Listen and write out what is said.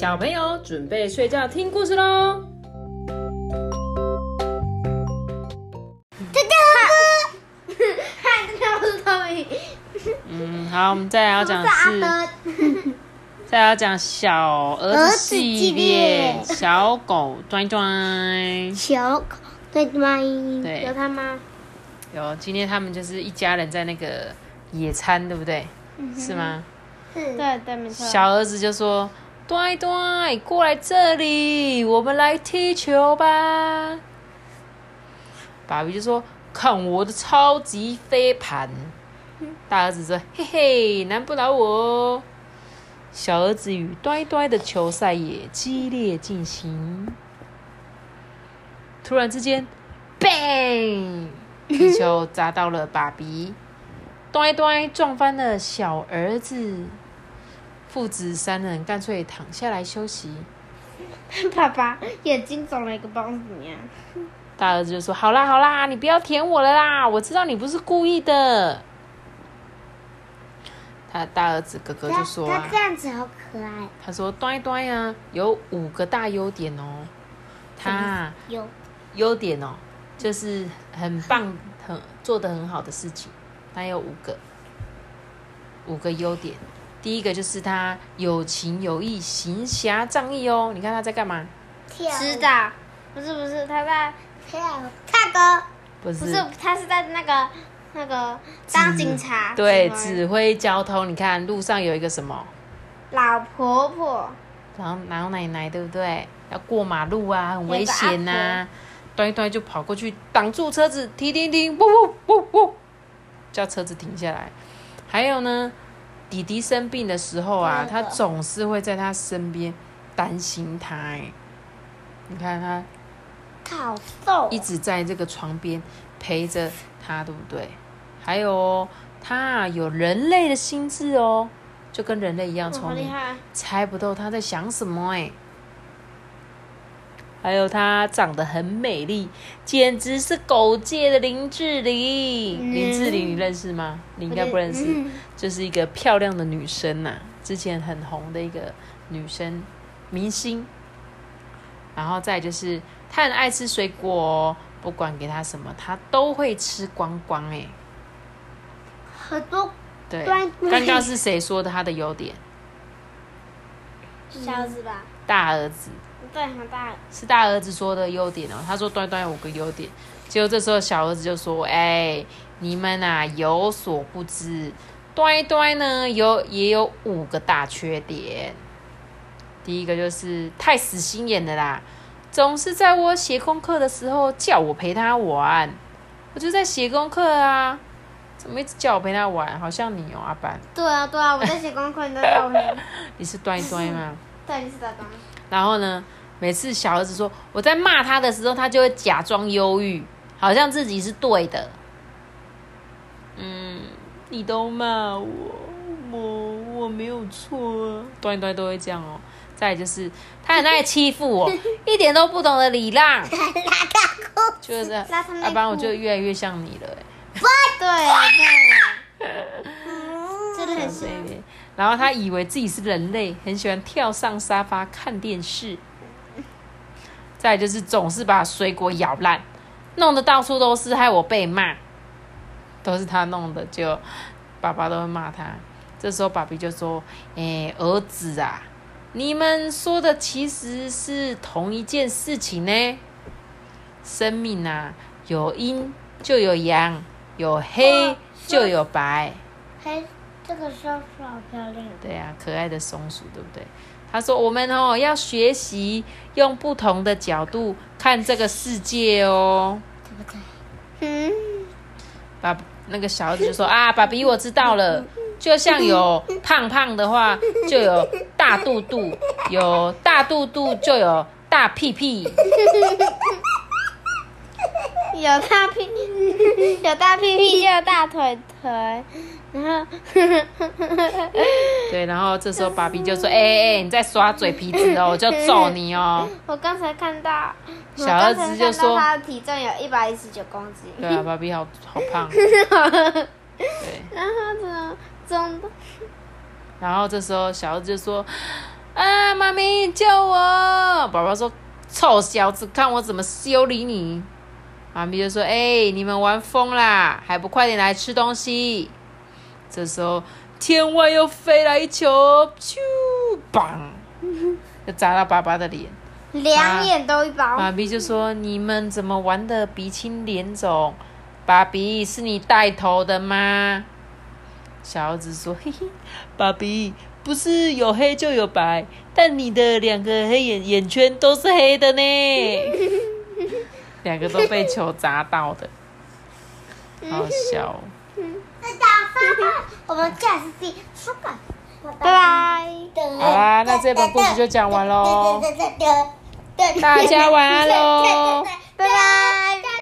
小朋友准备睡觉听故事喽。这叫不，嗨，这叫不是透明，嗯，好，我们再来要讲的是，再来要讲小儿子系列，小狗端端。小狗对吗？对有他吗？有，今天他们就是一家人在那个野餐，对不对？是吗？是，对对，没错。小儿子就说：“端端，过来这里，我们来踢球吧。”爸比就说：“看我的超级飞盘。”大儿子说：“嘿嘿，难不倒我。”小儿子与端端的球赛也激烈进行。突然之间，bang！皮球砸到了爸比，端端撞翻了小儿子。父子三人干脆躺下来休息。爸爸眼睛肿了一个包怎么样？大儿子就说：“好啦好啦，你不要舔我了啦，我知道你不是故意的。”他大儿子哥哥就说啊它，这样子好可爱。他说：“端端啊，有五个大优点哦。他啊有优点哦，就是很棒、很做的很好的事情。他有五个，五个优点。第一个就是他有情有义、行侠仗义哦。你看他在干嘛？跳知道？不是不是，他在跳唱歌，不是，不是他是在那个那个当警察。对，指挥指挥交通。你看路上有一个什么，老婆婆，然后老奶奶，对不对？要过马路啊，很危险呐、端一端就跑过去挡住车子，停停停，呜呜呜呜，叫车子停下来。还有呢，弟弟生病的时候啊，他那个总是会在他身边担心他。哎，你看他他好瘦哦。一直在这个床边陪着他，对不对？还有哦，他啊有人类的心智哦，就跟人类一样哦聪明！猜不透他在想什么哎。还有她长得很美丽，简直是狗界的林志玲。嗯林志玲你认识吗？你应该不认识，嗯就是一个漂亮的女生呐、之前很红的一个女生明星。然后再就是她很爱吃水果哦，不管给她什么，她都会吃光光哎。很多对，刚刚是谁说的她的优点？小子吧？大儿子。对，很大。是大儿子说的优点哦。他说端端有五个优点，结果这时候小儿子就说：“哎，你们啊有所不知，端端呢有也有五个大缺点。第一个就是太死心眼了啦，总是在我写功课的时候叫我陪他玩，我就在写功课啊，怎么一直叫我陪他玩？好像你哦，阿班，对啊，对啊，我在写功课，你在叫我陪。你是端端吗？对，你是在当。然后呢，每次小儿子说我在骂他的时候，他就会假装忧郁，好像自己是对的。嗯，你都骂我，我我没有错啊，端端都会这样哦。再就是他很爱欺负我，一点都不懂得礼让，就是要不然我就越来越像你了、欸。对对，然后他以为自己是人类，很喜欢跳上沙发看电视。再就是总是把水果咬烂，弄得到处都是，害我被骂，都是他弄的，就爸爸都会骂他。这时候爸比就说：“哎、儿子啊，你们说的其实是同一件事情呢。生命啊，有阴就有阳，有黑就有白。”嘿，这个松鼠好漂亮。对啊，可爱的松鼠，对不对？他说：“我们哦要学习用不同的角度看这个世界哦。对不对？嗯，”爸，那个小儿子就说：“啊，爸比，我知道了。就像有胖胖的话，就有大肚肚；有大肚肚，就有大屁屁。有大屁，有大屁屁，又 有大腿腿，然后，对，然后这时候爸比就说：‘哎、哎、哎你在耍嘴皮子哦，我就揍你哦。我刚才看到，小儿子就说他的体重有一百一十九公’斤，对啊，爸比好好胖哦。对。然后怎么怎么然后这时候小儿子就说：“啊，妈咪救我！爸爸说：“臭小子，看我怎么修理你！”妈咪就说：“哎，你们玩疯啦，还不快点来吃东西！”这时候，天外又飞来一球，咻，砰，就砸到爸爸的脸。两眼都一包。爸比就说：“你们怎么玩的鼻青脸肿？爸比是你带头的吗？”小猴子说：“嘿嘿，爸比不是有黑就有白，但你的两个黑眼眼圈都是黑的呢。两个都被球砸到的，好笑。”我们下次见，拜拜。好啦，那这本故事就讲完喽。大家晚安喽，拜拜。